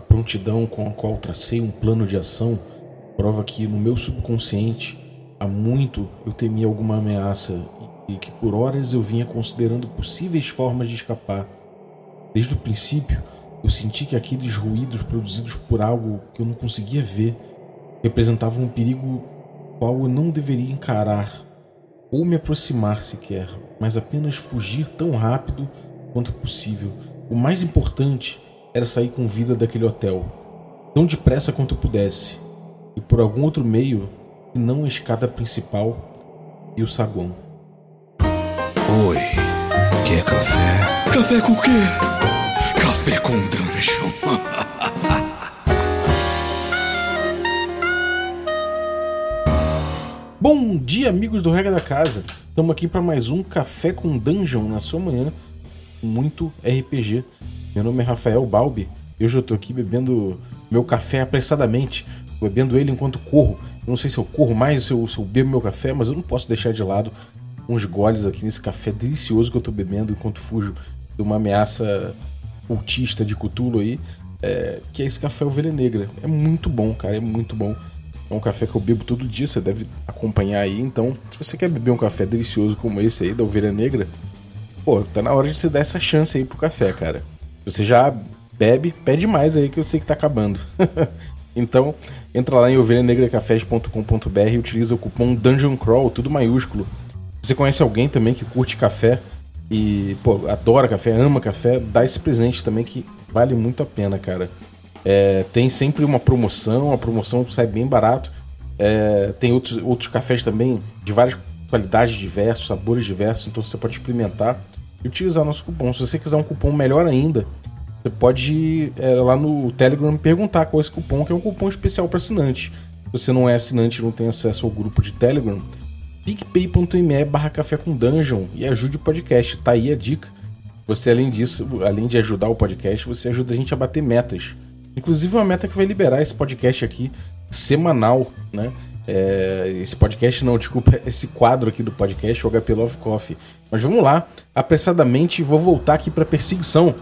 A prontidão com a qual tracei um plano de ação prova que no meu subconsciente há muito eu temia alguma ameaça e que por horas eu vinha considerando possíveis formas de escapar. Desde o princípio, eu senti que aqueles ruídos produzidos por algo que eu não conseguia ver representavam um perigo qual eu não deveria encarar ou me aproximar sequer, mas apenas fugir tão rápido quanto possível. O mais importante era sair com vida daquele hotel, tão depressa quanto eu pudesse, e por algum outro meio que não a escada principal e o saguão. Oi, quer café? Café com quê? Café com dungeon. Bom dia, amigos do Regra da Casa. Estamos aqui para mais um Café com Dungeon na sua manhã. Muito RPG. Meu nome é Rafael Balbi. Eu estou aqui bebendo meu café apressadamente, bebendo ele enquanto corro. Eu não sei se eu corro mais, se eu, se eu bebo meu café, mas eu não posso deixar de lado uns goles aqui nesse café delicioso que eu estou bebendo enquanto fujo de uma ameaça cultista de Cthulhu aí, é, que é esse café Ovelha Negra. É muito bom, cara, é muito bom. É um café que eu bebo todo dia, você deve acompanhar aí. Então, se você quer beber um café delicioso como esse aí, da Ovelha Negra, pô, tá na hora de você dar essa chance aí pro café, cara. Você já bebe, pede mais aí que eu sei que tá acabando. então, entra lá em ovelhanegracafés.com.br e utiliza o cupom Dungeon Crawl, tudo maiúsculo. Você conhece alguém também que curte café e, pô, adora café, ama café, dá esse presente também que vale muito a pena, cara. É, tem sempre uma promoção, a promoção sai bem barato. É, tem outros, outros cafés também de várias qualidades diversas, sabores diversos, então você pode experimentar e utilizar nosso cupom. Se você quiser um cupom melhor ainda, você pode ir é, lá no Telegram perguntar qual é esse cupom, que é um cupom especial para assinante. Se você não é assinante e não tem acesso ao grupo de Telegram, picpay.me barra café com dungeon e ajude o podcast. Tá aí a dica. Você, além disso, além de ajudar o podcast, você ajuda a gente a bater metas. Inclusive uma meta que vai liberar esse podcast aqui semanal, né? É, esse podcast não, desculpa, esse quadro aqui do podcast, o HP Love Coffee. Mas vamos lá, apressadamente, vou voltar aqui para perseguição.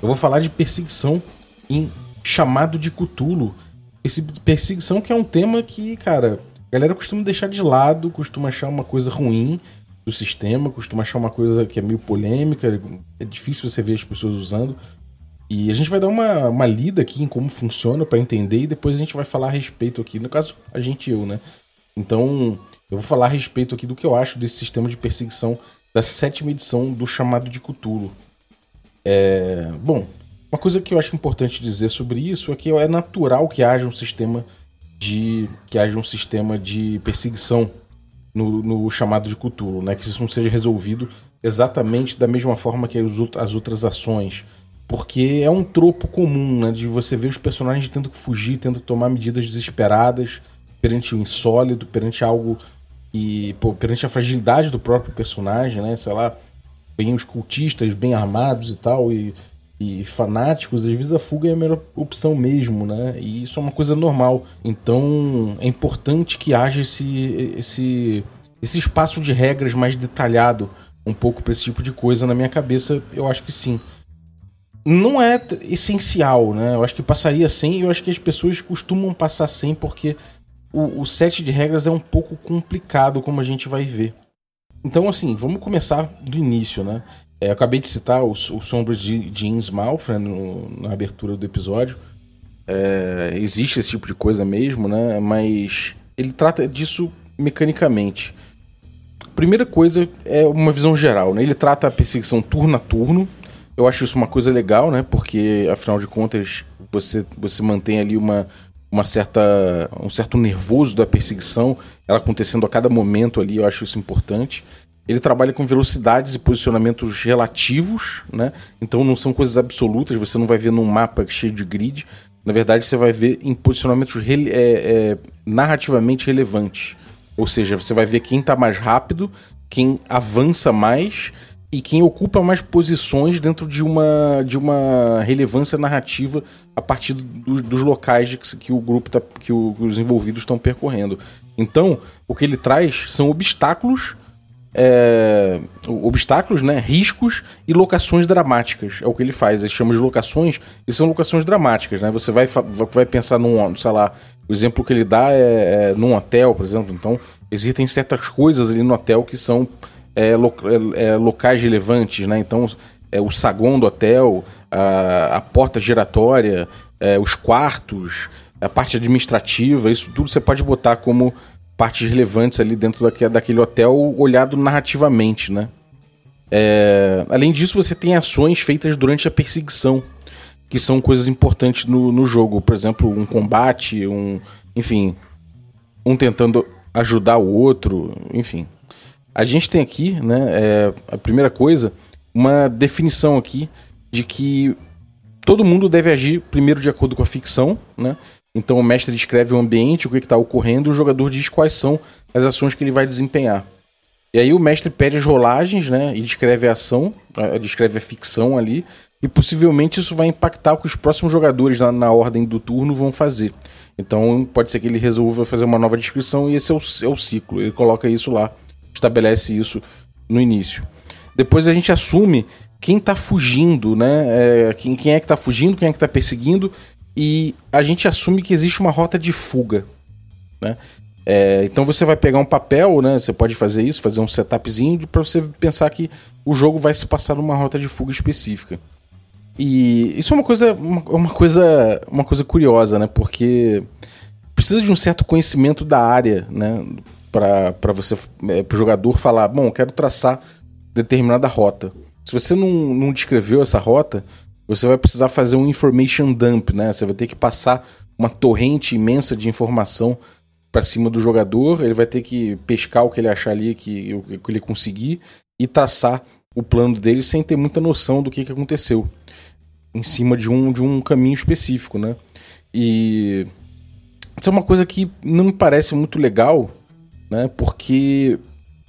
Eu vou falar de perseguição em chamado de Cutulo. Esse perseguição que é um tema que, cara, a galera costuma deixar de lado, costuma achar uma coisa ruim do sistema, costuma achar uma coisa que é meio polêmica, é difícil você ver as pessoas usando. E a gente vai dar uma, uma lida aqui em como funciona para entender e depois a gente vai falar a respeito aqui. No caso, a gente e eu, né? Então, eu vou falar a respeito aqui do que eu acho desse sistema de perseguição da sétima edição do chamado de Cthulhu. É, bom, uma coisa que eu acho importante dizer sobre isso é que é natural que haja um sistema de que haja um sistema de perseguição no, no chamado de Cthulhu, né? Que isso não seja resolvido exatamente da mesma forma que as outras ações porque é um tropo comum, né? De você ver os personagens tendo que fugir, tendo que tomar medidas desesperadas perante o insólito, perante algo e pô, perante a fragilidade do próprio personagem, né? Sei lá, vem os cultistas bem armados e tal, e, e fanáticos, às vezes a fuga é a melhor opção mesmo, né? E isso é uma coisa normal. Então é importante que haja esse, esse, esse espaço de regras mais detalhado um pouco para esse tipo de coisa. Na minha cabeça, eu acho que sim não é essencial, né? Eu acho que passaria sem eu acho que as pessoas costumam passar sem porque o, o set de regras é um pouco complicado, como a gente vai ver. Então, assim, vamos começar do início, né? É, eu acabei de citar o, o Sombra de, de Innsmouth né, na abertura do episódio. É, existe esse tipo de coisa mesmo, né? Mas ele trata disso mecanicamente. Primeira coisa é uma visão geral, né? Ele trata a perseguição turno a turno, eu acho isso uma coisa legal, né? Porque, afinal de contas, você, você mantém ali uma, uma certa, um certo nervoso da perseguição, ela acontecendo a cada momento ali, eu acho isso importante. Ele trabalha com velocidades e posicionamentos relativos, né? Então não são coisas absolutas, você não vai ver num mapa cheio de grid. Na verdade, você vai ver em posicionamentos é, é, narrativamente relevantes. Ou seja, você vai ver quem está mais rápido, quem avança mais e quem ocupa mais posições dentro de uma, de uma relevância narrativa a partir do, dos locais que, que o grupo tá, que, o, que os envolvidos estão percorrendo. Então, o que ele traz são obstáculos é, obstáculos, né, riscos e locações dramáticas. É o que ele faz. Ele chama de locações e são locações dramáticas. Né? Você vai, vai pensar num, sei lá, o exemplo que ele dá é, é num hotel, por exemplo. Então, existem certas coisas ali no hotel que são é, lo, é, é locais relevantes. Né? Então, é, o saguão do hotel, a, a porta giratória, é, os quartos, a parte administrativa, isso tudo você pode botar como partes relevantes ali dentro daquele, daquele hotel olhado narrativamente, né? É, além disso, você tem ações feitas durante a perseguição, que são coisas importantes no, no jogo. Por exemplo, um combate, um. Enfim. Um tentando ajudar o outro, enfim. A gente tem aqui, né? É, a primeira coisa, uma definição aqui de que todo mundo deve agir primeiro de acordo com a ficção, né? Então o mestre descreve o ambiente, o que está ocorrendo, e o jogador diz quais são as ações que ele vai desempenhar. E aí o mestre pede as rolagens, né? E descreve a ação, descreve a ficção ali. E possivelmente isso vai impactar o que os próximos jogadores na, na ordem do turno vão fazer. Então pode ser que ele resolva fazer uma nova descrição e esse é o, é o ciclo. Ele coloca isso lá, estabelece isso no início. Depois a gente assume quem está fugindo, né? É, quem, quem é que está fugindo, quem é que está perseguindo e a gente assume que existe uma rota de fuga. Né? É, então você vai pegar um papel, né? Você pode fazer isso, fazer um setupzinho para você pensar que o jogo vai se passar numa rota de fuga específica. E isso é uma coisa, uma, uma coisa, uma coisa curiosa, né? Porque precisa de um certo conhecimento da área, né? Para você, é, para o jogador falar, bom, quero traçar determinada rota. Se você não, não descreveu essa rota, você vai precisar fazer um information dump, né? Você vai ter que passar uma torrente imensa de informação para cima do jogador, ele vai ter que pescar o que ele achar ali, que, o que ele conseguir, e traçar o plano dele sem ter muita noção do que, que aconteceu. Em cima de um, de um caminho específico, né? E isso é uma coisa que não me parece muito legal, né? Porque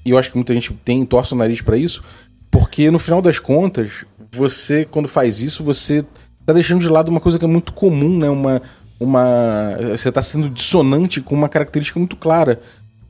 e eu acho que muita gente tem torce o nariz para isso, porque no final das contas, você, quando faz isso, você tá deixando de lado uma coisa que é muito comum, né? Uma. uma você tá sendo dissonante com uma característica muito clara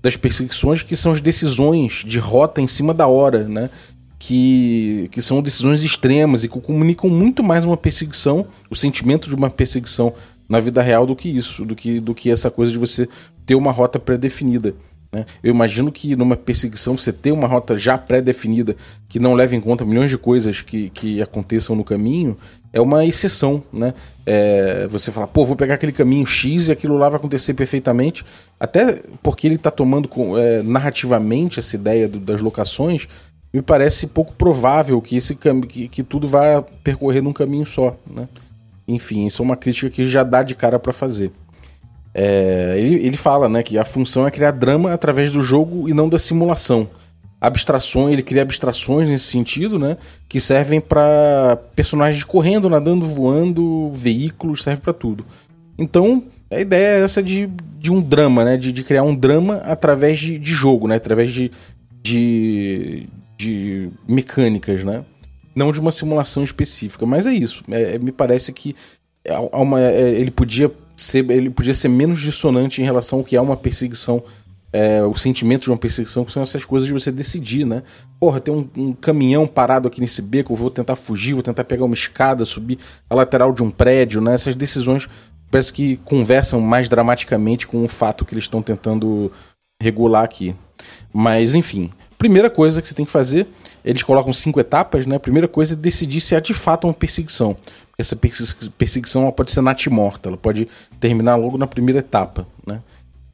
das perseguições, que são as decisões de rota em cima da hora, né? Que, que são decisões extremas e que comunicam muito mais uma perseguição, o sentimento de uma perseguição na vida real do que isso, do que, do que essa coisa de você ter uma rota pré-definida. Né? Eu imagino que numa perseguição você ter uma rota já pré-definida que não leva em conta milhões de coisas que, que aconteçam no caminho é uma exceção. Né? É, você fala, pô, vou pegar aquele caminho X e aquilo lá vai acontecer perfeitamente, até porque ele está tomando é, narrativamente essa ideia do, das locações. Me parece pouco provável que, esse que, que tudo vá percorrer num caminho só. Né? Enfim, isso é uma crítica que já dá de cara para fazer. É, ele, ele fala né, que a função é criar drama através do jogo e não da simulação. Abstrações, ele cria abstrações nesse sentido, né? Que servem para personagens correndo, nadando, voando, veículos, serve para tudo. Então, a ideia é essa de, de um drama, né? De, de criar um drama através de, de jogo, né? Através de, de, de mecânicas, né? Não de uma simulação específica. Mas é isso. É, me parece que há uma, é, ele podia ser, ele podia ser menos dissonante em relação ao que é uma perseguição, é, o sentimento de uma perseguição, que são essas coisas de você decidir, né? Porra, tem um, um, caminhão parado aqui nesse beco, vou tentar fugir, vou tentar pegar uma escada, subir a lateral de um prédio, né? Essas decisões parece que conversam mais dramaticamente com o fato que eles estão tentando regular aqui. Mas, enfim, primeira coisa que você tem que fazer, eles colocam cinco etapas, né? A primeira coisa é decidir se há de fato uma perseguição essa perseguição pode ser natimorta, ela pode terminar logo na primeira etapa. Né?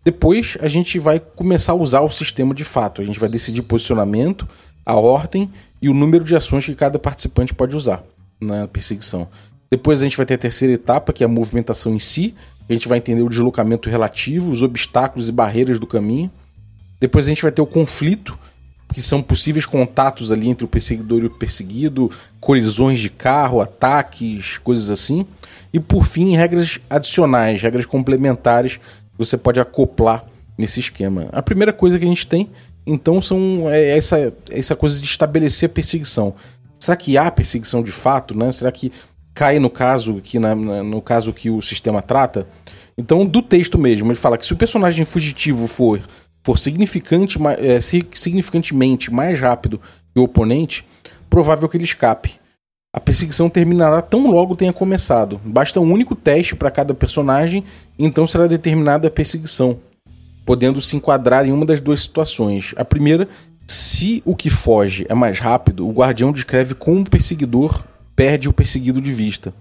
Depois a gente vai começar a usar o sistema de fato. A gente vai decidir posicionamento, a ordem e o número de ações que cada participante pode usar na perseguição. Depois a gente vai ter a terceira etapa, que é a movimentação em si. A gente vai entender o deslocamento relativo, os obstáculos e barreiras do caminho. Depois a gente vai ter o conflito, que são possíveis contatos ali entre o perseguidor e o perseguido, colisões de carro, ataques, coisas assim. E por fim, regras adicionais, regras complementares que você pode acoplar nesse esquema. A primeira coisa que a gente tem, então, são é essa, essa coisa de estabelecer a perseguição. Será que há perseguição de fato? Né? Será que cai no caso que na, no caso que o sistema trata? Então, do texto mesmo, ele fala que se o personagem fugitivo for for significante, é, significantemente mais rápido que o oponente, provável que ele escape. A perseguição terminará tão logo tenha começado. Basta um único teste para cada personagem, então será determinada a perseguição, podendo se enquadrar em uma das duas situações. A primeira, se o que foge é mais rápido, o guardião descreve como o perseguidor perde o perseguido de vista.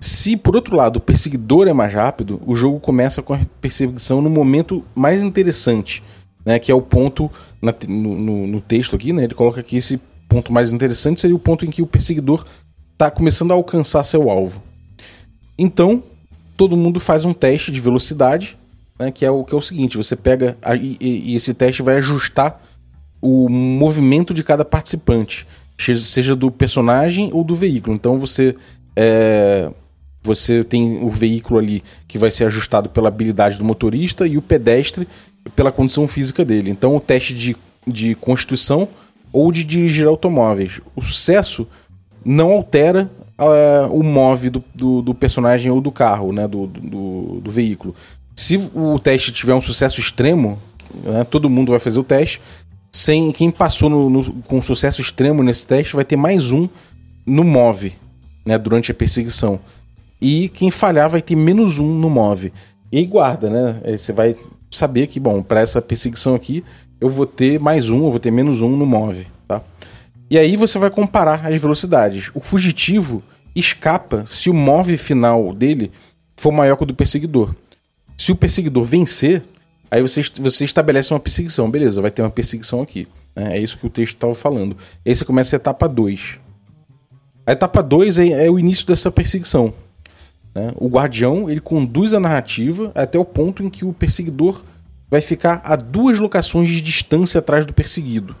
Se, por outro lado, o perseguidor é mais rápido, o jogo começa com a perseguição no momento mais interessante, né, que é o ponto na, no, no, texto aqui, né, ele coloca aqui esse ponto mais interessante seria o ponto em que o perseguidor está começando a alcançar seu alvo. Então, todo mundo faz um teste de velocidade, né, que, é o, que é o seguinte: você pega e, e esse teste vai ajustar o movimento de cada participante, seja do personagem ou do veículo. Então você é, você tem o veículo ali que vai ser ajustado pela habilidade do motorista e o pedestre pela condição física dele. Então, o teste de, de constituição ou de dirigir automóveis. O sucesso não altera uh, o move do, do, do, personagem ou do carro, né, do, do, do, veículo. Se o teste tiver um sucesso extremo, né, todo mundo vai fazer o teste. Sem quem passou no, no, com sucesso extremo nesse teste vai ter mais um no move, né, durante a perseguição. E quem falhar vai ter menos um no move. E aí guarda, né? Você vai saber que, bom, para essa perseguição aqui, eu vou ter mais um, eu vou ter menos um no move, tá? E aí você vai comparar as velocidades. O fugitivo escapa se o move final dele for maior que o do perseguidor. Se o perseguidor vencer, aí você, você estabelece uma perseguição. Beleza, vai ter uma perseguição aqui. Né? É isso que o texto estava falando. E aí você começa a etapa 2. A etapa 2 é, é o início dessa perseguição. Né? O guardião ele conduz a narrativa até o ponto em que o perseguidor vai ficar a duas locações de distância atrás do perseguido.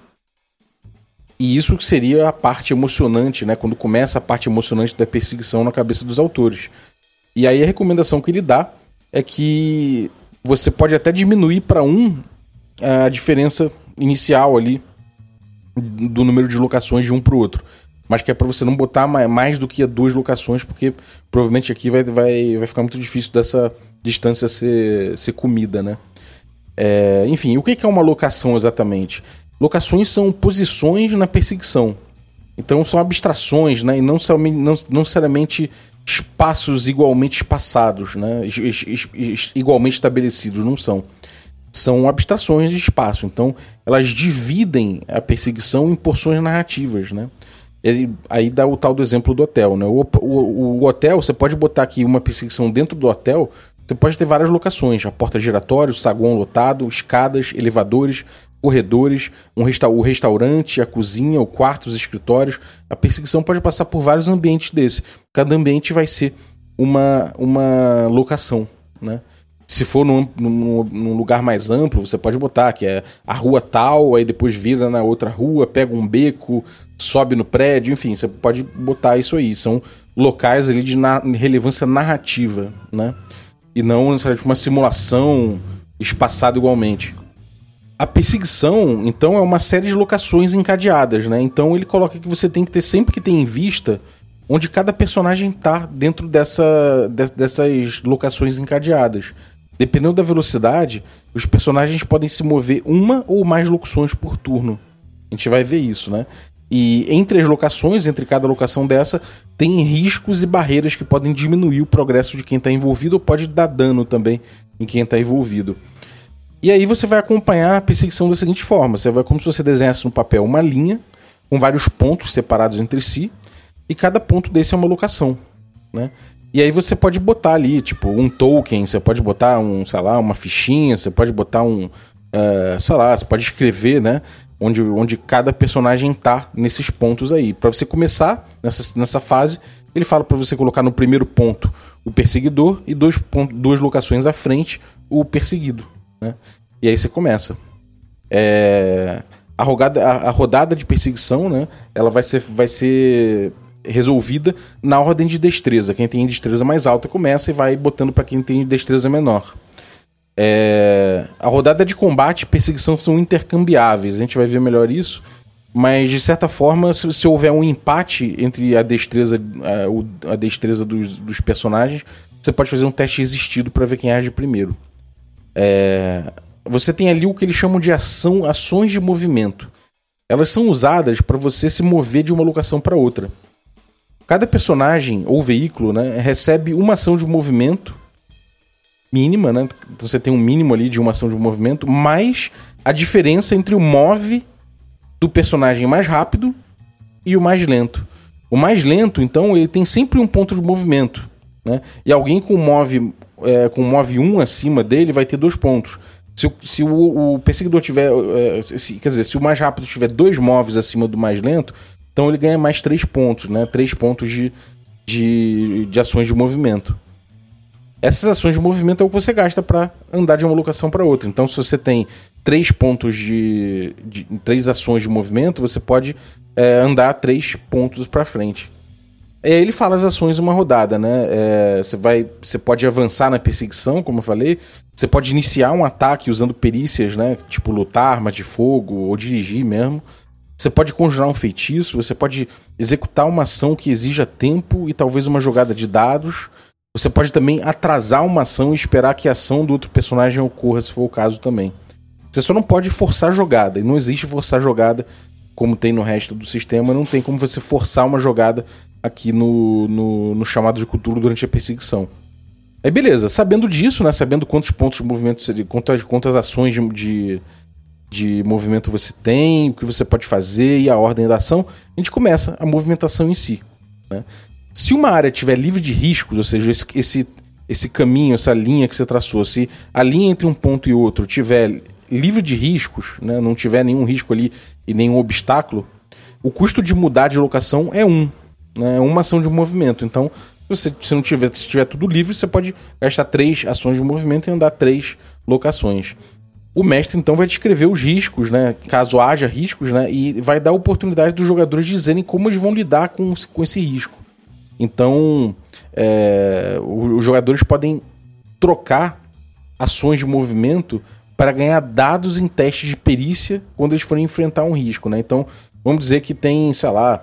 E isso seria a parte emocionante, né? quando começa a parte emocionante da perseguição na cabeça dos autores. E aí a recomendação que ele dá é que você pode até diminuir para um a diferença inicial ali do número de locações de um para o outro mas que é para você não botar mais do que duas locações, porque provavelmente aqui vai, vai, vai ficar muito difícil dessa distância ser, ser comida, né? É, enfim, o que é uma locação exatamente? Locações são posições na perseguição. Então são abstrações, né? E não, não, não necessariamente espaços igualmente espaçados, né? igualmente estabelecidos, não são. São abstrações de espaço. Então elas dividem a perseguição em porções narrativas, né? Ele, aí dá o tal do exemplo do hotel, né? O, o, o, hotel, você pode botar aqui uma perseguição dentro do hotel, você pode ter várias locações, a porta giratória, o saguão lotado, escadas, elevadores, corredores, um resta o restaurante, a cozinha, o quarto, os escritórios. A perseguição pode passar por vários ambientes desse. Cada ambiente vai ser uma, uma locação, né? Se for num, num, num, lugar mais amplo, você pode botar que é a rua tal, aí depois vira na outra rua, pega um beco, sobe no prédio, enfim, você pode botar isso aí. São locais ali de na relevância narrativa, né? E não necessariamente uma simulação espaçada igualmente. A perseguição, então, é uma série de locações encadeadas, né? Então ele coloca que você tem que ter sempre que ter em vista onde cada personagem tá dentro dessa, dessas locações encadeadas. Dependendo da velocidade, os personagens podem se mover uma ou mais locuções por turno. A gente vai ver isso, né? E entre as locações, entre cada locação dessa, tem riscos e barreiras que podem diminuir o progresso de quem está envolvido ou pode dar dano também em quem está envolvido. E aí você vai acompanhar a perseguição da seguinte forma: você vai como se você desenhasse no papel uma linha com vários pontos separados entre si, e cada ponto desse é uma locação, né? E aí você pode botar ali, tipo, um token, você pode botar um, sei lá, uma fichinha, você pode botar um, uh, sei lá, você pode escrever, né? Onde, onde cada personagem tá nesses pontos aí. Para você começar nessa, nessa fase, ele fala para você colocar no primeiro ponto o perseguidor e dois pontos, duas locações à frente o perseguido, né? E aí você começa. É... A, a, a rodada de perseguição, né? Ela vai ser, vai ser resolvida na ordem de destreza. Quem tem destreza mais alta começa e vai botando para quem tem destreza menor. É... A rodada de combate e perseguição são intercambiáveis, a gente vai ver melhor isso. Mas de certa forma, se, se houver um empate entre a destreza, a, a destreza dos, dos, personagens, você pode fazer um teste resistido para ver quem age primeiro. É... você tem ali o que eles chamam de ação, ações de movimento. Elas são usadas para você se mover de uma locação para outra. Cada personagem ou veículo né, recebe uma ação de movimento mínima, né? Então você tem um mínimo ali de uma ação de movimento, mais a diferença entre o move do personagem mais rápido e o mais lento. O mais lento, então, ele tem sempre um ponto de movimento. Né? E alguém com move, é, com move 1 acima dele vai ter dois pontos. Se, se o, o, perseguidor tiver. É, se, quer dizer, se o mais rápido tiver dois moves acima do mais lento, então ele ganha mais três pontos, né? Três pontos de, de, de ações de movimento. Essas ações de movimento é o que você gasta para andar de uma locação para outra. Então, se você tem três pontos de, de três ações de movimento, você pode é, andar três pontos para frente. É, ele fala as ações uma rodada, né? É, você vai, você pode avançar na perseguição, como eu falei. Você pode iniciar um ataque usando perícias, né? Tipo lutar, arma de fogo ou dirigir mesmo. Você pode conjurar um feitiço. Você pode executar uma ação que exija tempo e talvez uma jogada de dados. Você pode também atrasar uma ação e esperar que a ação do outro personagem ocorra, se for o caso também. Você só não pode forçar jogada. E não existe forçar jogada como tem no resto do sistema. Não tem como você forçar uma jogada aqui no, no, no chamado de cultura durante a perseguição. Aí beleza, sabendo disso, né? Sabendo quantos pontos de movimento, quantas, quantas ações de, de, de movimento você tem, o que você pode fazer e a ordem da ação, a gente começa a movimentação em si. Né? Se uma área tiver livre de riscos, ou seja, esse, esse, esse caminho, essa linha que você traçou, se a linha entre um ponto e outro tiver livre de riscos, né, não tiver nenhum risco ali e nenhum obstáculo, o custo de mudar de locação é um. Né, é uma ação de movimento. Então, se você se não tiver, se tiver tudo livre, você pode gastar três ações de movimento e andar três locações. O mestre então vai descrever os riscos, né? Caso haja riscos, né? E vai dar oportunidade dos jogadores dizerem como eles vão lidar com, com esse risco. Então, é, os jogadores podem trocar ações de movimento para ganhar dados em testes de perícia quando eles forem enfrentar um risco, né? Então, vamos dizer que tem, sei lá,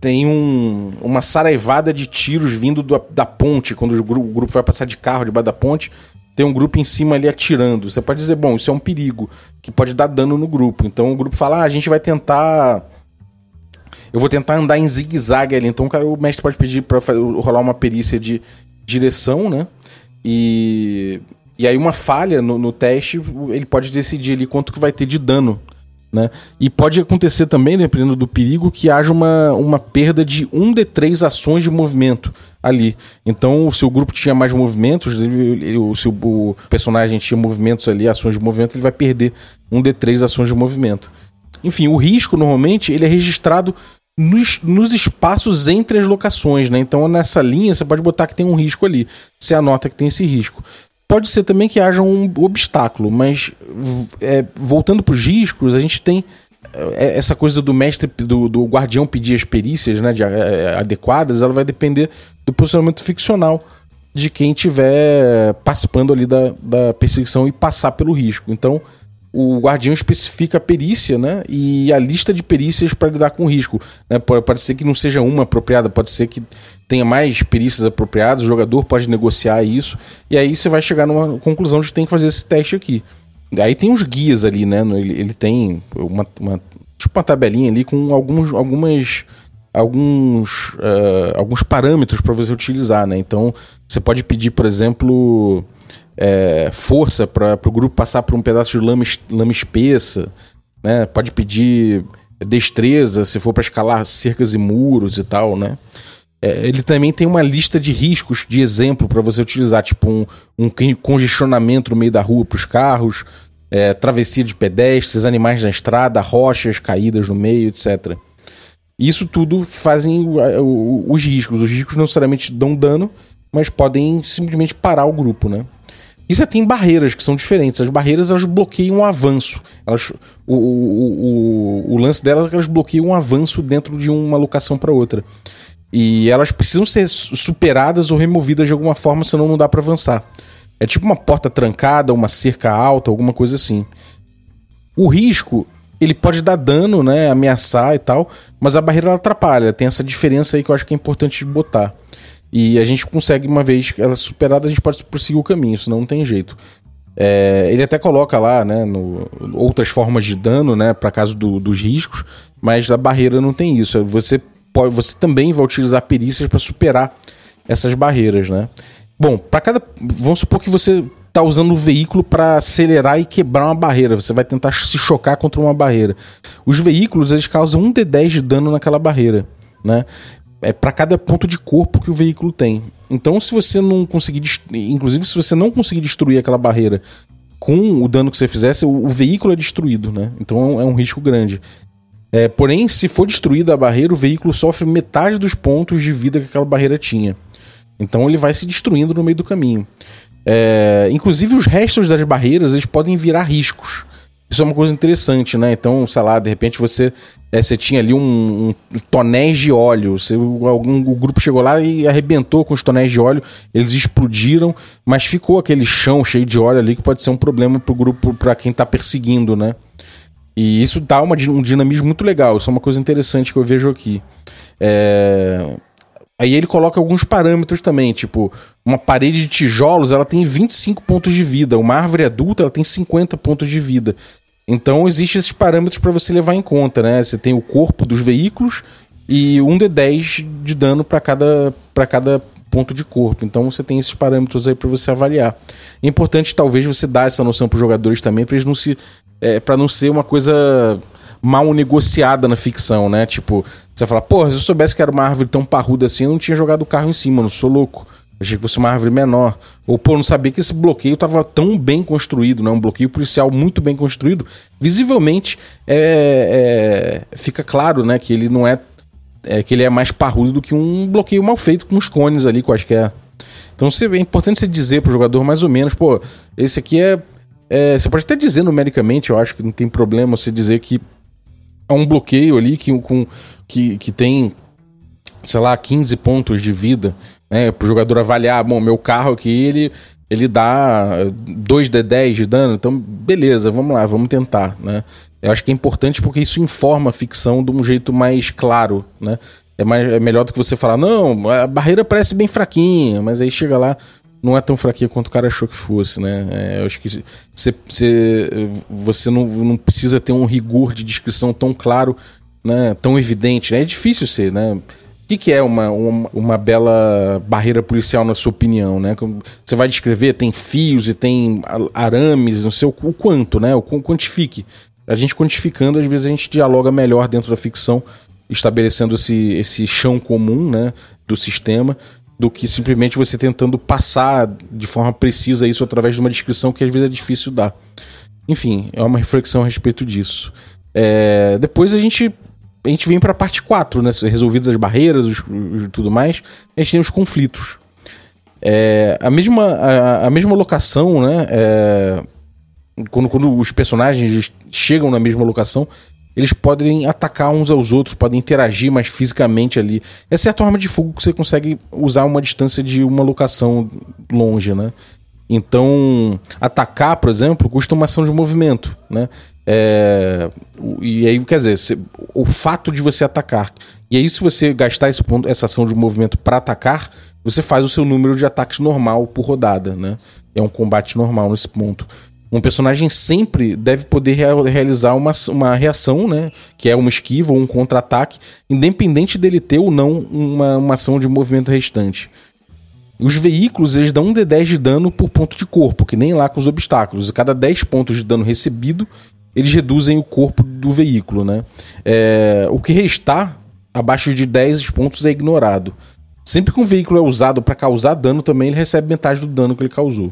tem um, uma saraivada de tiros vindo do, da ponte, quando o grupo vai passar de carro debaixo da ponte, tem um grupo em cima ali atirando. Você pode dizer, bom, isso é um perigo, que pode dar dano no grupo. Então o grupo fala, ah, a gente vai tentar eu vou tentar andar em zigue-zague ali. Então cara, o mestre pode pedir para rolar uma perícia de direção, né? E, e aí uma falha no, no, teste, ele pode decidir ali quanto que vai ter de dano. Né? E pode acontecer também, dependendo do perigo, que haja uma, uma perda de um de três ações de movimento ali. Então, se o grupo tinha mais movimentos, ele, se o personagem tinha movimentos ali, ações de movimento, ele vai perder um de três ações de movimento. Enfim, o risco normalmente ele é registrado nos, nos, espaços entre as locações, né? Então nessa linha você pode botar que tem um risco ali. Você anota que tem esse risco. Pode ser também que haja um obstáculo, mas é, voltando para os riscos, a gente tem é, essa coisa do mestre, do, do guardião pedir as perícias né, de, é, adequadas, ela vai depender do posicionamento ficcional de quem estiver participando ali da, da perseguição e passar pelo risco. Então, o guardião especifica a perícia, né? E a lista de perícias para lidar com o risco. Né? Pode, ser que não seja uma apropriada, pode ser que tenha mais perícias apropriadas, o jogador pode negociar isso, e aí você vai chegar numa conclusão de que tem que fazer esse teste aqui. Aí tem os guias ali, né? Ele, ele tem uma, uma, tipo uma tabelinha ali com alguns, algumas alguns, uh, alguns parâmetros para você utilizar, né? Então você pode pedir, por exemplo, é, força para o grupo passar por um pedaço de lama, lama espessa, né? Pode pedir destreza se for para escalar cercas e muros e tal, né? É, ele também tem uma lista de riscos de exemplo para você utilizar, tipo um, um congestionamento no meio da rua para os carros, é, travessia de pedestres, animais na estrada, rochas caídas no meio, etc. Isso tudo fazem os riscos. Os riscos não necessariamente dão dano, mas podem simplesmente parar o grupo, né? E você tem barreiras que são diferentes. As barreiras elas bloqueiam o avanço. Elas, o, o, o, o lance delas é que elas bloqueiam um avanço dentro de uma locação para outra. E elas precisam ser superadas ou removidas de alguma forma, senão não dá para avançar. É tipo uma porta trancada, uma cerca alta, alguma coisa assim. O risco, ele pode dar dano, né, ameaçar e tal, mas a barreira atrapalha. Tem essa diferença aí que eu acho que é importante botar. E a gente consegue, uma vez ela superada, a gente pode prosseguir o caminho, senão não tem jeito. É, ele até coloca lá, né, no, outras formas de dano, né, para caso do, dos riscos, mas a barreira não tem isso. Você pode, você também vai utilizar perícias para superar essas barreiras, né? Bom, para cada, vamos supor que você tá usando o veículo para acelerar e quebrar uma barreira. Você vai tentar se chocar contra uma barreira. Os veículos eles causam um d10 de dano naquela barreira, né? É para cada ponto de corpo que o veículo tem. Então, se você não conseguir, inclusive se você não conseguir destruir aquela barreira com o dano que você fizesse, o, o veículo é destruído, né? Então é um risco grande. É, porém, se for destruída a barreira, o veículo sofre metade dos pontos de vida que aquela barreira tinha. Então ele vai se destruindo no meio do caminho. É, inclusive os restos das barreiras eles podem virar riscos. Isso é uma coisa interessante, né? Então, sei lá, de repente você, é, você tinha ali um, um tonéis de óleo. Você, algum, o grupo chegou lá e arrebentou com os tonéis de óleo. Eles explodiram, mas ficou aquele chão cheio de óleo ali que pode ser um problema pro grupo, para quem tá perseguindo, né? E isso dá uma, um dinamismo muito legal. Isso é uma coisa interessante que eu vejo aqui. É... Aí ele coloca alguns parâmetros também, tipo, uma parede de tijolos, ela tem 25 pontos de vida, uma árvore adulta, ela tem 50 pontos de vida. Então existem esses parâmetros para você levar em conta, né? Você tem o corpo dos veículos e um D10 de dano para cada, cada ponto de corpo. Então você tem esses parâmetros aí para você avaliar. É importante talvez você dar essa noção para os jogadores também, para eles não se é, para não ser uma coisa mal negociada na ficção, né? Tipo, você fala, porra, se eu soubesse que era uma árvore tão parruda assim, eu não tinha jogado o carro em cima, não sou louco. Achei que fosse uma árvore menor. Ou, pô, não sabia que esse bloqueio estava tão bem construído, né? Um bloqueio policial muito bem construído. Visivelmente, é, é, fica claro, né? Que ele não é, é, Que ele é mais parrudo do que um bloqueio mal feito com os cones ali, quaisquer. Então é importante você dizer pro jogador mais ou menos, pô, esse aqui é, é. Você pode até dizer numericamente, eu acho que não tem problema você dizer que é um bloqueio ali que, com, que, que tem sei lá, 15 pontos de vida, né? Pro jogador avaliar, bom, meu carro aqui, ele, ele dá 2 de 10 de dano, então beleza, vamos lá, vamos tentar, né? Eu acho que é importante porque isso informa a ficção de um jeito mais claro, né? É, mais, é melhor do que você falar, não, a barreira parece bem fraquinha, mas aí chega lá, não é tão fraquinha quanto o cara achou que fosse, né? É, eu acho que você, você, você não, não precisa ter um rigor de descrição tão claro, né? Tão evidente, né? É difícil ser, né? Que, que é uma, uma, uma, bela barreira policial, na sua opinião, né? Você vai descrever, tem fios e tem arames, não sei o, o quanto, né? O quantifique. A gente quantificando, às vezes a gente dialoga melhor dentro da ficção, estabelecendo esse, esse chão comum, né? Do sistema, do que simplesmente você tentando passar de forma precisa isso através de uma descrição que às vezes é difícil dar. Enfim, é uma reflexão a respeito disso. É, depois a gente a gente vem para a parte 4, né? Resolvidas as barreiras e tudo mais, a gente tem os conflitos. É, a, mesma, a, a, mesma locação, né? É, quando, quando os personagens chegam na mesma locação, eles podem atacar uns aos outros, podem interagir mais fisicamente ali. É a arma de fogo que você consegue usar uma distância de uma locação longe, né? Então, atacar, por exemplo, custa uma ação de movimento, né? É, e aí, quer dizer, o fato de você atacar. E aí, se você gastar esse ponto, essa ação de movimento para atacar, você faz o seu número de ataques normal por rodada, né? É um combate normal nesse ponto. Um personagem sempre deve poder realizar uma, uma reação, né? Que é uma esquiva ou um contra-ataque, independente dele ter ou não uma, uma ação de movimento restante. Os veículos eles dão um D10 de dano por ponto de corpo, que nem lá com os obstáculos. E cada 10 pontos de dano recebido, eles reduzem o corpo do veículo, né? É, o que restar abaixo de 10 pontos é ignorado. Sempre que um veículo é usado para causar dano, também ele recebe metade do dano que ele causou.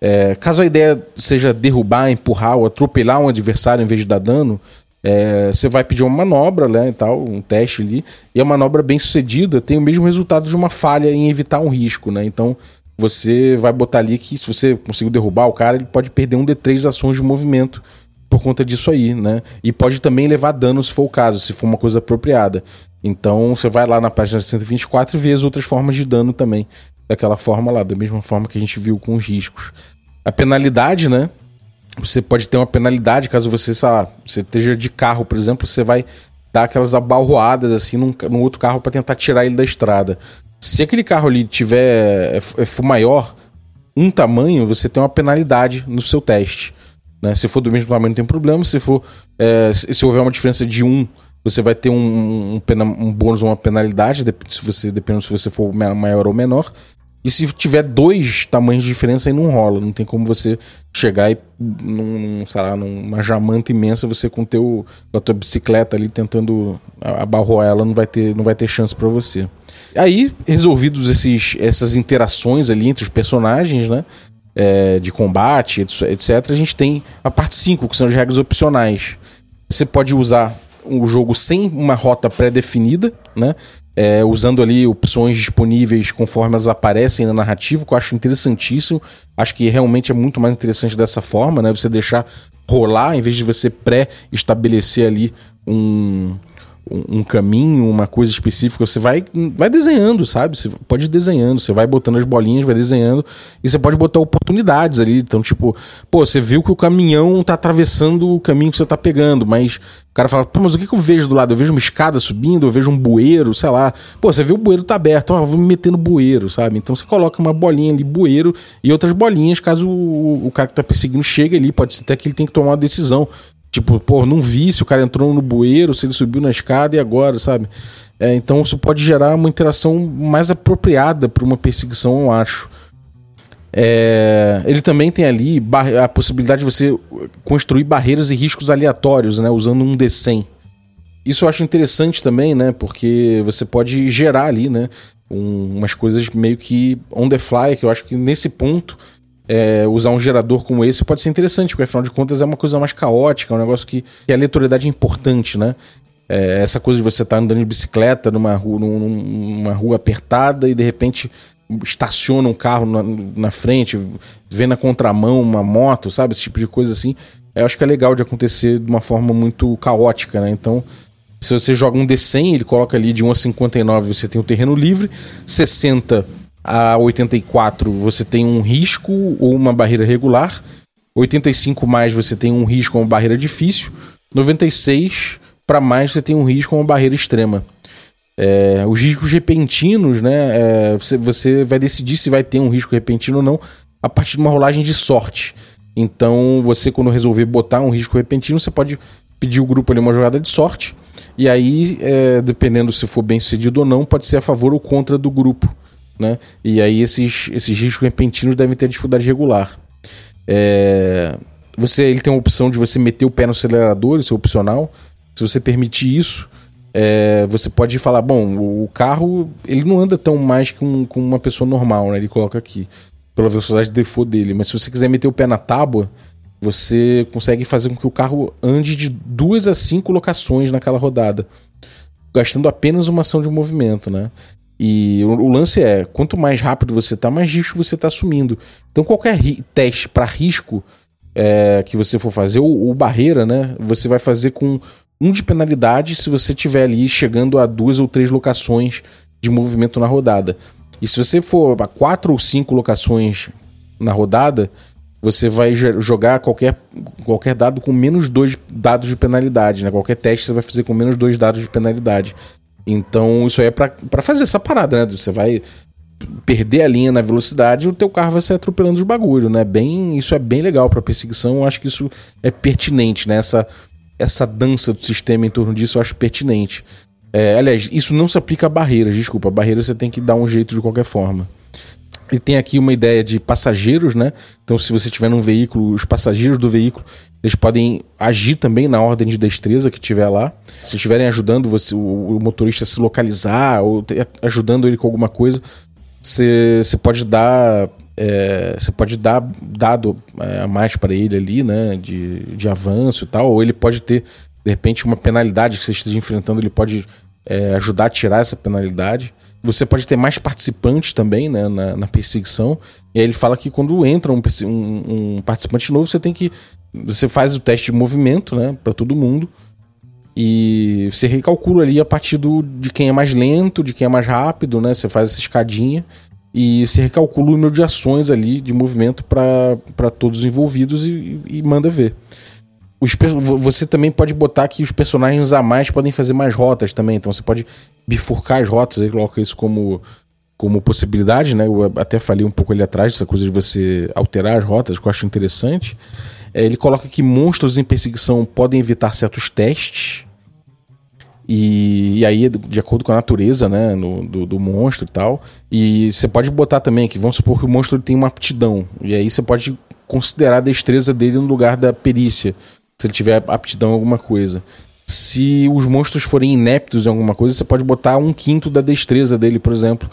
É, caso a ideia seja derrubar, empurrar ou atropelar um adversário em vez de dar dano, é, você vai pedir uma manobra, né, e tal, um teste ali, e a manobra bem sucedida tem o mesmo resultado de uma falha em evitar um risco, né? Então você vai botar ali que se você conseguir derrubar o cara, ele pode perder um D3 ações de movimento por conta disso aí, né? E pode também levar dano se for o caso, se for uma coisa apropriada. Então você vai lá na página 124 e vê as outras formas de dano também. Daquela forma lá, da mesma forma que a gente viu com os riscos. A penalidade, né? Você pode ter uma penalidade caso você, sei lá, você esteja de carro, por exemplo, você vai dar aquelas abalroadas assim num, num outro carro para tentar tirar ele da estrada. Se aquele carro ali tiver é, é for maior, um tamanho, você tem uma penalidade no seu teste. Né? Se for do mesmo tamanho, não tem problema. Se for é, se houver uma diferença de um, você vai ter um, um, pena, um bônus ou uma penalidade, se você, dependendo se você for maior ou menor. E se tiver dois tamanhos de diferença, aí não rola. Não tem como você chegar e, num, sei lá, numa jamanta imensa, você com, teu, com a tua bicicleta ali tentando abarroar ela, não vai ter, não vai ter chance para você. Aí, resolvidos esses, essas interações ali entre os personagens, né? É, de combate, etc., a gente tem a parte 5, que são as regras opcionais. Você pode usar o jogo sem uma rota pré-definida, né? é, usando ali opções disponíveis conforme elas aparecem na narrativa, que eu acho interessantíssimo. Acho que realmente é muito mais interessante dessa forma, né? Você deixar rolar em vez de você pré-estabelecer ali um, um caminho, uma coisa específica, você vai, vai desenhando, sabe? Você pode ir desenhando, você vai botando as bolinhas, vai desenhando, e você pode botar oportunidades ali. Então, tipo, pô, você viu que o caminhão tá atravessando o caminho que você tá pegando, mas o cara fala, pô, mas o que, que eu vejo do lado? Eu vejo uma escada subindo, eu vejo um bueiro, sei lá. Pô, você viu o bueiro tá aberto, ó, vou me meter no bueiro, sabe? Então você coloca uma bolinha ali, bueiro, e outras bolinhas, caso o, o cara que tá perseguindo chegue ali, pode ser até que ele tem que tomar uma decisão. Tipo, pô, não vi se o cara entrou no bueiro, se ele subiu na escada e agora, sabe? É, então isso pode gerar uma interação mais apropriada para uma perseguição, eu acho. É, ele também tem ali a possibilidade de você construir barreiras e riscos aleatórios, né? Usando um D100. Isso eu acho interessante também, né? Porque você pode gerar ali, né? Um, umas coisas meio que on the fly, que eu acho que nesse ponto é, usar um gerador como esse pode ser interessante, porque afinal de contas é uma coisa mais caótica, é um negócio que, que a aleatoriedade é importante, né? É, essa coisa de você estar tá andando de bicicleta numa rua, numa rua apertada e de repente estaciona um carro na, na frente, vê na contramão uma moto, sabe? Esse tipo de coisa assim. Eu acho que é legal de acontecer de uma forma muito caótica, né? Então, se você joga um D100, ele coloca ali de 1 a 59, você tem o terreno livre, 60 a 84 você tem um risco ou uma barreira regular. 85 mais você tem um risco ou uma barreira difícil. 96 para mais você tem um risco ou uma barreira extrema. É, os riscos repentinos, né? É, você, você vai decidir se vai ter um risco repentino ou não a partir de uma rolagem de sorte. Então, você, quando resolver botar um risco repentino, você pode pedir o grupo ali uma jogada de sorte. E aí, é, dependendo se for bem sucedido ou não, pode ser a favor ou contra do grupo né? E aí esses, esses riscos repentinos devem ter dificuldade regular. É, você, ele tem a opção de você meter o pé no acelerador, isso é opcional. Se você permitir isso, é, você pode falar, bom, o carro ele não anda tão mais um, com uma pessoa normal, né? Ele coloca aqui pela velocidade de default dele. Mas se você quiser meter o pé na tábua, você consegue fazer com que o carro ande de duas a cinco locações naquela rodada, gastando apenas uma ação de movimento, né? E o, o, lance é, quanto mais rápido você tá, mais risco você tá assumindo. Então qualquer teste para risco é, que você for fazer, ou, ou, barreira, né? Você vai fazer com um de penalidade se você tiver ali chegando a duas ou três locações de movimento na rodada. E se você for a quatro ou cinco locações na rodada, você vai jogar qualquer, qualquer dado com menos dois dados de penalidade, né? Qualquer teste você vai fazer com menos dois dados de penalidade. Então, isso aí é para fazer essa parada, né? Você vai perder a linha na velocidade e o teu carro vai sair atropelando os bagulho, né? Bem, isso é bem legal para perseguição, eu acho que isso é pertinente, né? Essa, essa dança do sistema em torno disso eu acho pertinente. É, aliás, isso não se aplica a barreiras, desculpa. A barreira você tem que dar um jeito de qualquer forma. Ele tem aqui uma ideia de passageiros, né? Então, se você tiver num veículo, os passageiros do veículo, eles podem agir também na ordem de destreza que tiver lá. Se estiverem ajudando você, o, motorista a se localizar ou ajudando ele com alguma coisa, você, você pode dar. É, você pode dar dado é, a mais para ele ali, né? De, de avanço e tal. Ou ele pode ter, de repente, uma penalidade que você esteja enfrentando, ele pode é, ajudar a tirar essa penalidade. Você pode ter mais participantes também né, na, na perseguição. E aí ele fala que quando entra um, um, um, participante novo, você tem que. Você faz o teste de movimento, né? para todo mundo. E você recalcula ali a partir do, de quem é mais lento, de quem é mais rápido, né? Você faz essa escadinha e você recalcula o número de ações ali de movimento para todos os envolvidos e, e manda ver. Os, você também pode botar que os personagens a mais podem fazer mais rotas também. Então você pode bifurcar as rotas, aí coloca isso como como possibilidade, né? Eu até falei um pouco ali atrás dessa coisa de você alterar as rotas, que eu acho interessante. É, ele coloca que monstros em perseguição podem evitar certos testes. E, e aí, de acordo com a natureza né, no, do, do, monstro e tal. E você pode botar também que vamos supor que o monstro tem uma aptidão. E aí você pode considerar a destreza dele no lugar da perícia. Se ele tiver aptidão em alguma coisa. Se os monstros forem ineptos em alguma coisa, você pode botar um quinto da destreza dele, por exemplo,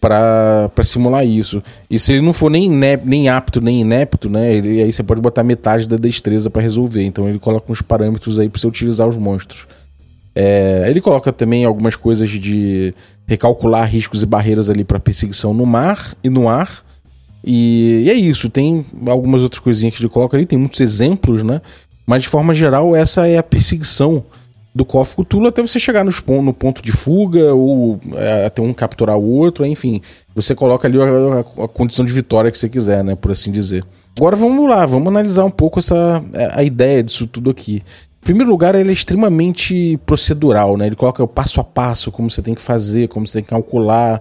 para simular isso. E se ele não for nem, inep, nem apto nem inepto, né? Ele, aí você pode botar metade da destreza para resolver. Então ele coloca uns parâmetros aí para você utilizar os monstros. É, ele coloca também algumas coisas de recalcular riscos e barreiras ali para perseguição no mar e no ar. E, e, é isso, tem algumas outras coisinhas que ele coloca ali, tem muitos exemplos, né? Mas de forma geral, essa é a perseguição do Kof Cthulhu até você chegar no, no ponto de fuga ou é, até um capturar o outro, enfim. Você coloca ali a, a, a, condição de vitória que você quiser, né? Por assim dizer. Agora vamos lá, vamos analisar um pouco essa, é, a ideia disso tudo aqui. Em primeiro lugar, ele é extremamente procedural, né? Ele coloca o passo a passo, como você tem que fazer, como você tem que calcular.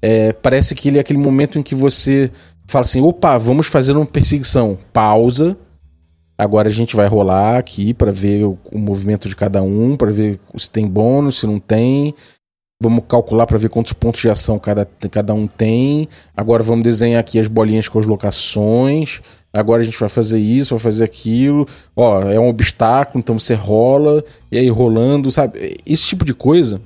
É, parece que ele é aquele momento em que você fala assim: opa, vamos fazer uma perseguição. Pausa, Agora a gente vai rolar aqui para ver o, o, movimento de cada um, para ver se tem bônus, se não tem. Vamos calcular para ver quantos pontos de ação cada, cada um tem. Agora vamos desenhar aqui as bolinhas com as locações. Agora a gente vai fazer isso, vai fazer aquilo. Ó, é um obstáculo, então você rola, e aí rolando, sabe? Esse tipo de coisa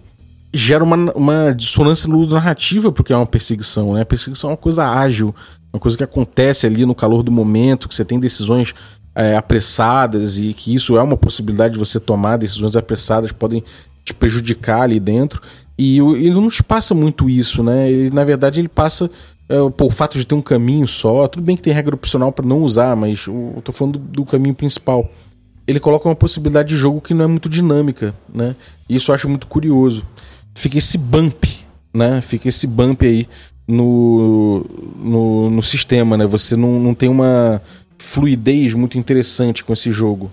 gera uma, uma dissonância no narrativa, porque é uma perseguição, né? A perseguição é uma coisa ágil, uma coisa que acontece ali no calor do momento, que você tem decisões é, apressadas e que isso é uma possibilidade de você tomar decisões apressadas podem te prejudicar ali dentro. E ele não te passa muito isso, né? Ele, na verdade, ele passa é, fato de ter um caminho só. Tudo bem que tem regra opcional para não usar, mas eu tô falando do, do, caminho principal. Ele coloca uma possibilidade de jogo que não é muito dinâmica, né? Isso eu acho muito curioso. Fica esse bump, né? Fica esse bump aí no, no, no sistema, né? Você não, não tem uma fluidez muito interessante com esse jogo.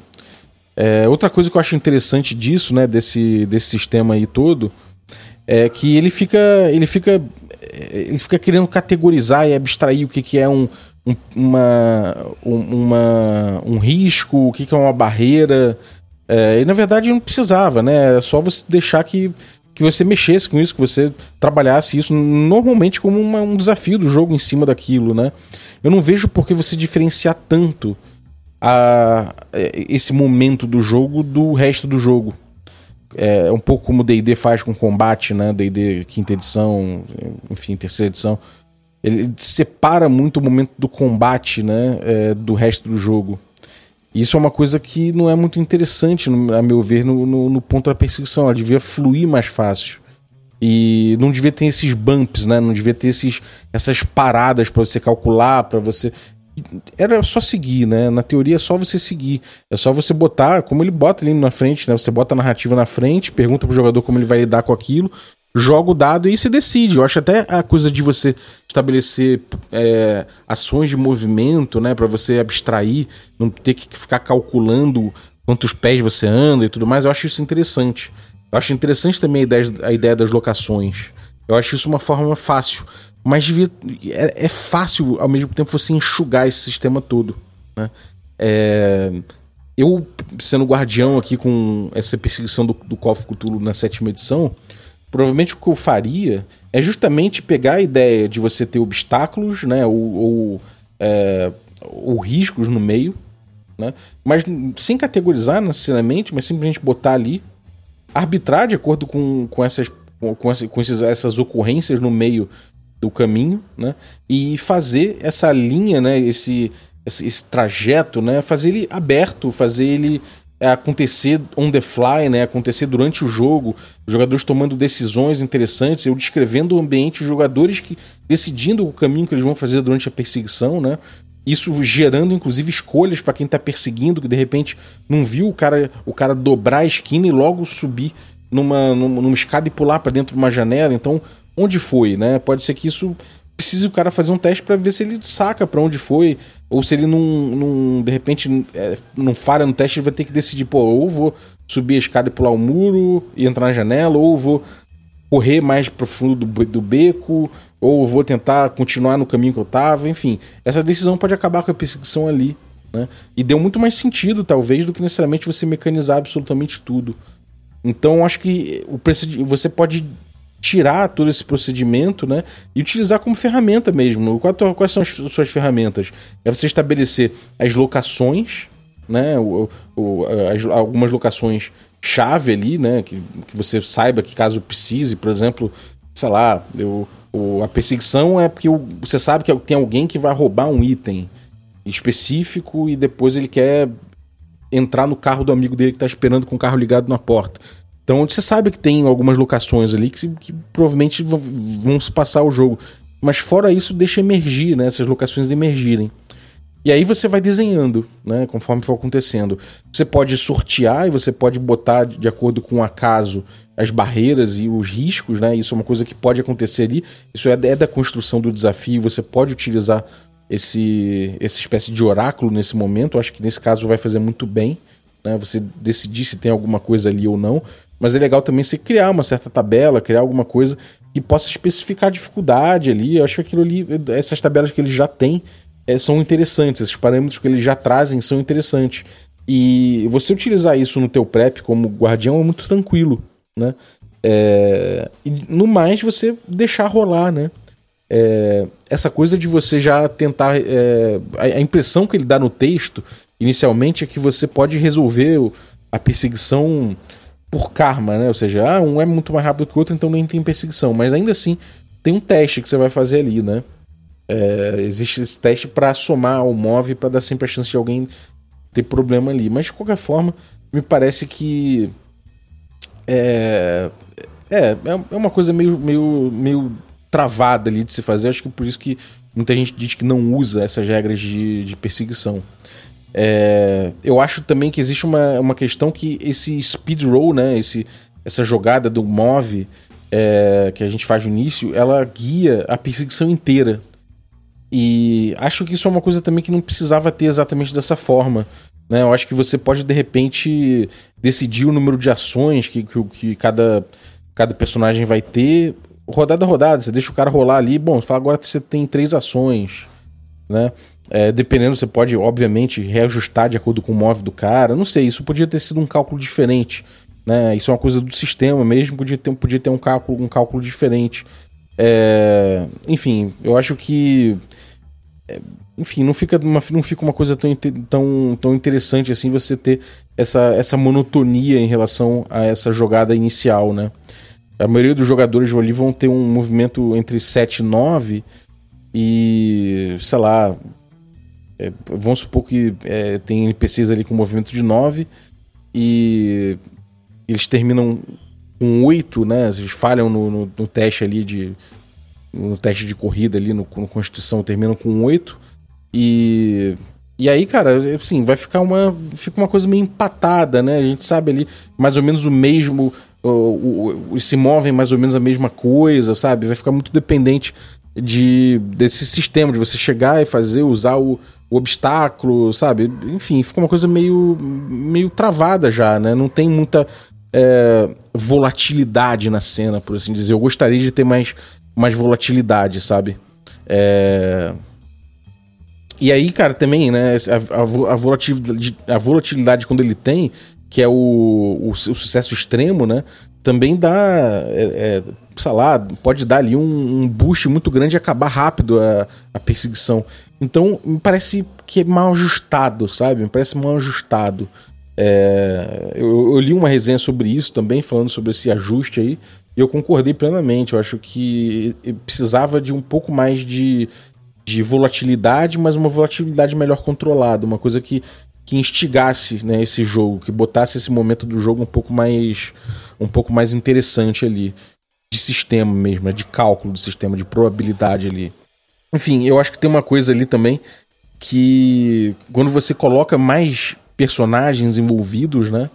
É, outra coisa que eu acho interessante disso, né, desse, desse sistema aí todo, é que ele fica, ele fica, ele fica querendo categorizar e abstrair o que, que é um, um uma, uma, um risco, o que, que é uma barreira. É, e na verdade não precisava, né? É só você deixar que, que você mexesse com isso, que você trabalhasse isso normalmente como uma, um desafio do jogo em cima daquilo, né? Eu não vejo por que você diferenciar tanto a, esse momento do jogo do resto do jogo. É um pouco como o D&D faz com combate, né? D&D quinta edição, enfim, terceira edição. Ele separa muito o momento do combate, né? É, do resto do jogo. Isso é uma coisa que não é muito interessante, a meu ver, no, no, no ponto da perseguição. Ela devia fluir mais fácil. E não devia ter esses bumps, né? Não devia ter esses, essas paradas para você calcular, para você. Era só seguir, né? Na teoria é só você seguir. É só você botar, como ele bota ali na frente, né? Você bota a narrativa na frente, pergunta pro jogador como ele vai lidar com aquilo, joga o dado e você decide. Eu acho até a coisa de você estabelecer é, ações de movimento, né? para você abstrair, não ter que ficar calculando quantos pés você anda e tudo mais, eu acho isso interessante. Eu acho interessante também a ideia, a ideia das locações. Eu acho isso uma forma fácil. Mas devia, é, é, fácil, ao mesmo tempo, você enxugar esse sistema todo. Né? É, eu, sendo guardião aqui com essa perseguição do, do Call Cthulhu na sétima edição, provavelmente o que eu faria é justamente pegar a ideia de você ter obstáculos, né? Ou, ou, é, ou riscos no meio, né? Mas sem categorizar necessariamente, mas simplesmente botar ali arbitrar de acordo com, com, essas, com, essas, com esses, essas ocorrências no meio do caminho, né? E fazer essa linha, né? Esse, esse, esse trajeto, né? Fazer ele aberto, fazer ele acontecer on the fly, né? Acontecer durante o jogo, os jogadores tomando decisões interessantes, eu descrevendo o ambiente, os jogadores que decidindo o caminho que eles vão fazer durante a perseguição, né? Isso gerando, inclusive, escolhas para quem tá perseguindo, que de repente não viu o cara, o cara dobrar a esquina e logo subir numa, numa, numa escada e pular para dentro de uma janela. Então, onde foi, né? Pode ser que isso precise o cara fazer um teste para ver se ele saca para onde foi, ou se ele não, não de repente, é, não falha no teste, ele vai ter que decidir, pô, ou vou subir a escada e pular o muro e entrar na janela, ou vou correr mais pro fundo do, do beco, ou vou tentar continuar no caminho que eu tava, enfim. Essa decisão pode acabar com a perseguição ali, né? E deu muito mais sentido, talvez, do que necessariamente você mecanizar absolutamente tudo. Então, acho que o você pode tirar todo esse procedimento, né? E utilizar como ferramenta mesmo. Quais são as suas ferramentas? É você estabelecer as locações, né? O, o, as, algumas locações chave ali, né? Que, que você saiba que caso precise, por exemplo, sei lá, eu, o, a perseguição é porque você sabe que tem alguém que vai roubar um item específico e depois ele quer entrar no carro do amigo dele que está esperando com o carro ligado na porta. Então você sabe que tem algumas locações ali que, que provavelmente vão, vão, se passar o jogo. Mas fora isso, deixa emergir, né? Essas locações emergirem. E aí você vai desenhando, né? Conforme for acontecendo. Você pode sortear e você pode botar de acordo com o acaso as barreiras e os riscos, né? Isso é uma coisa que pode acontecer ali. Isso é, é da construção do desafio. Você pode utilizar esse, essa espécie de oráculo nesse momento. Eu acho que nesse caso vai fazer muito bem. Né? Você decidir se tem alguma coisa ali ou não. Mas é legal também você criar uma certa tabela, criar alguma coisa que possa especificar a dificuldade ali. Eu acho que aquilo ali, essas tabelas que ele já tem, é, são interessantes. Esses parâmetros que eles já trazem são interessantes. E você utilizar isso no teu prep como guardião é muito tranquilo, né? É, e no mais você deixar rolar, né? É, essa coisa de você já tentar. É, a, impressão que ele dá no texto, inicialmente, é que você pode resolver a perseguição por karma, né? Ou seja, ah, um é muito mais rápido que o outro, então nem tem perseguição. Mas ainda assim, tem um teste que você vai fazer ali, né? É, existe esse teste para somar ao move para dar sempre a chance de alguém ter problema ali. Mas de qualquer forma, me parece que. É, é, é, é uma coisa meio, meio, meio travada ali de se fazer. Acho que por isso que muita gente diz que não usa essas regras de, de perseguição. É, eu acho também que existe uma, uma questão que esse speed roll, né, esse, essa jogada do move é, que a gente faz no início, ela guia a perseguição inteira. E acho que isso é uma coisa também que não precisava ter exatamente dessa forma. Né? Eu acho que você pode, de repente, decidir o número de ações que, que, que cada, cada personagem vai ter rodada a rodada, você deixa o cara rolar ali, bom, fala agora você tem três ações, né? É, dependendo, você pode, obviamente, reajustar de acordo com o move do cara. Não sei, isso podia ter sido um cálculo diferente. Né? Isso é uma coisa do sistema mesmo, podia ter, podia ter um, cálculo, um cálculo diferente. É, enfim, eu acho que. É, enfim, não fica uma, não fica uma coisa tão, tão, tão interessante assim você ter essa, essa monotonia em relação a essa jogada inicial, né? A maioria dos jogadores ali vão ter um movimento entre 7 e 9 e, sei lá, é, vamos supor que é, tem NPCs ali com movimento de 9 e eles terminam com 8, né? Eles falham no, no, no teste ali de. No teste de corrida ali no, no Constituição, terminam com 8. E. E aí, cara, assim, vai ficar uma. Fica uma coisa meio empatada, né? A gente sabe ali mais ou menos o mesmo o, se movem mais ou menos a mesma coisa, sabe? Vai ficar muito dependente de desse sistema, de você chegar e fazer, usar o, o obstáculo, sabe? Enfim, fica uma coisa meio, meio travada já, né? Não tem muita é, volatilidade na cena, por assim dizer. Eu gostaria de ter mais, mais volatilidade, sabe? É... E aí, cara, também, né? A, a, a, volatilidade, a volatilidade quando ele tem que é o, o, o sucesso extremo, né? Também dá, é, é, sei lá, pode dar ali um, um boost muito grande e acabar rápido a, a perseguição. Então, me parece que é mal ajustado, sabe? Me parece mal ajustado. É, eu, eu, li uma resenha sobre isso também, falando sobre esse ajuste aí, e eu concordei plenamente. Eu acho que precisava de um pouco mais de, de volatilidade, mas uma volatilidade melhor controlada, uma coisa que que instigasse né, esse jogo, que botasse esse momento do jogo um pouco mais um pouco mais interessante ali de sistema mesmo, né, de cálculo do sistema, de probabilidade ali. Enfim, eu acho que tem uma coisa ali também que quando você coloca mais personagens envolvidos, né?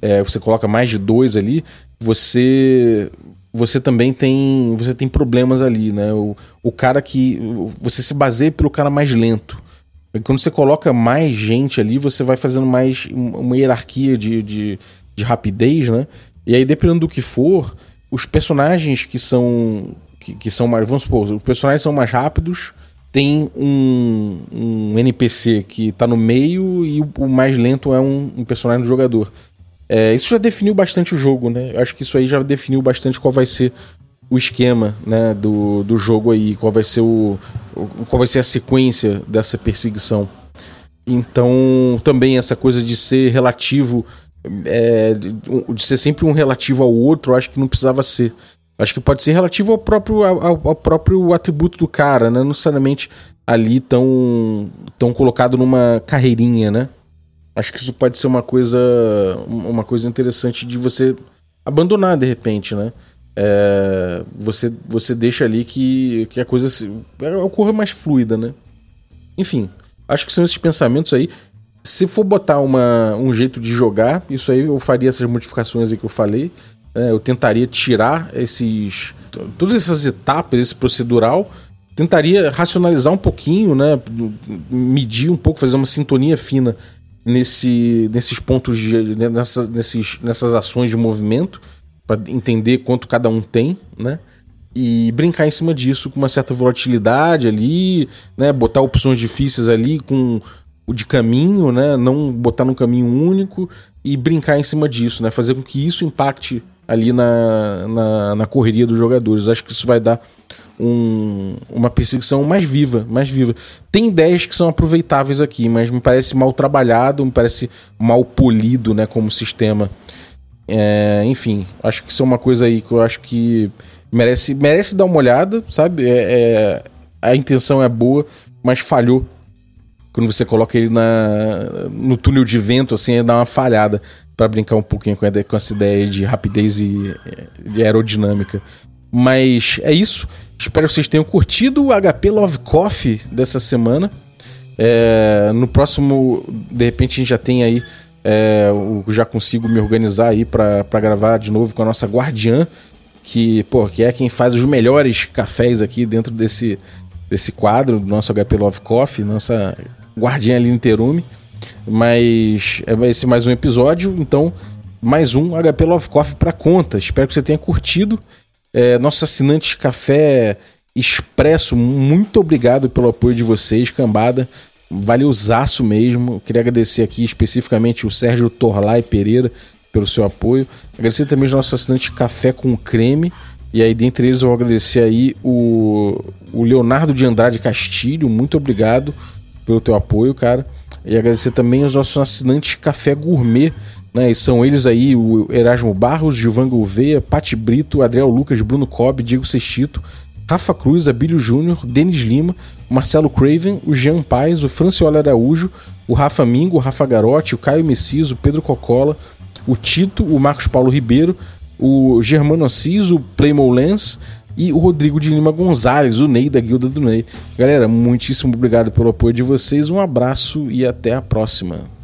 É, você coloca mais de dois ali, você você também tem você tem problemas ali, né? O, o cara que você se baseia pelo cara mais lento. Quando você coloca mais gente ali, você vai fazendo mais uma hierarquia de, de, de rapidez, né? E aí, dependendo do que for, os personagens que são que, que são mais. Vamos supor, os personagens são mais rápidos, tem um, um NPC que tá no meio e o, o mais lento é um, um personagem do jogador. É, isso já definiu bastante o jogo, né? Eu acho que isso aí já definiu bastante qual vai ser o esquema né, do, do jogo aí, qual vai ser o, qual vai ser a sequência dessa perseguição. Então, também essa coisa de ser relativo, é, de ser sempre um relativo ao outro, acho que não precisava ser. Acho que pode ser relativo ao próprio, ao, ao próprio atributo do cara, né? Não necessariamente ali tão, tão colocado numa carreirinha, né? Acho que isso pode ser uma coisa, uma coisa interessante de você abandonar de repente, né? É, você, você deixa ali que, que a coisa se, ocorra mais fluida, né? Enfim, acho que são esses pensamentos aí. Se for botar uma, um jeito de jogar, isso aí eu faria essas modificações aí que eu falei. É, eu tentaria tirar esses. Todas essas etapas, esse procedural. Tentaria racionalizar um pouquinho, né? Medir um pouco, fazer uma sintonia fina nesse, nesses pontos de. Nessa, nesses, nessas ações de movimento. Para entender quanto cada um tem, né? E brincar em cima disso com uma certa volatilidade ali, né? Botar opções difíceis ali com o de caminho, né? Não botar num caminho único e brincar em cima disso, né? Fazer com que isso impacte ali na, na, na correria dos jogadores. Acho que isso vai dar um, uma perseguição mais viva, mais viva. Tem ideias que são aproveitáveis aqui, mas me parece mal trabalhado, me parece mal polido, né, como sistema. É, enfim, acho que isso é uma coisa aí que eu acho que merece, merece dar uma olhada, sabe? É, é, a intenção é boa, mas falhou. Quando você coloca ele na, no túnel de vento, assim, dá uma falhada para brincar um pouquinho com, com essa ideia de rapidez e de aerodinâmica. Mas é isso. Espero que vocês tenham curtido o HP Love Coffee dessa semana. É, no próximo, de repente, a gente já tem aí. É, já consigo me organizar aí para gravar de novo com a nossa guardiã, que, pô, que é quem faz os melhores cafés aqui dentro desse, desse quadro do nosso HP Love Coffee, nossa guardiã ali no Terume. Mas é, vai ser mais um episódio, então mais um HP Love Coffee para conta. Espero que você tenha curtido. É, nosso assinante Café Expresso, muito obrigado pelo apoio de vocês, cambada. Valeuzaço mesmo. Queria agradecer aqui especificamente o Sérgio Torlai Pereira pelo seu apoio. Agradecer também os nossos assinantes Café com Creme. E aí, dentre eles, eu vou agradecer aí o, o Leonardo de Andrade Castilho. Muito obrigado pelo teu apoio, cara. E agradecer também aos nossos assinantes Café Gourmet, né? E são eles aí o Erasmo Barros, Gilvan Gouveia, Pati Brito, Adriel Lucas, Bruno Cobb, Diego Sextito, Rafa Cruz, Abílio Júnior, Denis Lima, Marcelo Craven, o Jean Paes, o Franciola Araújo, o Rafa Mingo, o Rafa Garotti, o Caio Messias, o Pedro Cocola, o Tito, o Marcos Paulo Ribeiro, o Germano Assis, o Playmo Lens e o Rodrigo de Lima Gonzalez, o Ney da Guilda do Ney. Galera, muitíssimo obrigado pelo apoio de vocês, um abraço e até a próxima.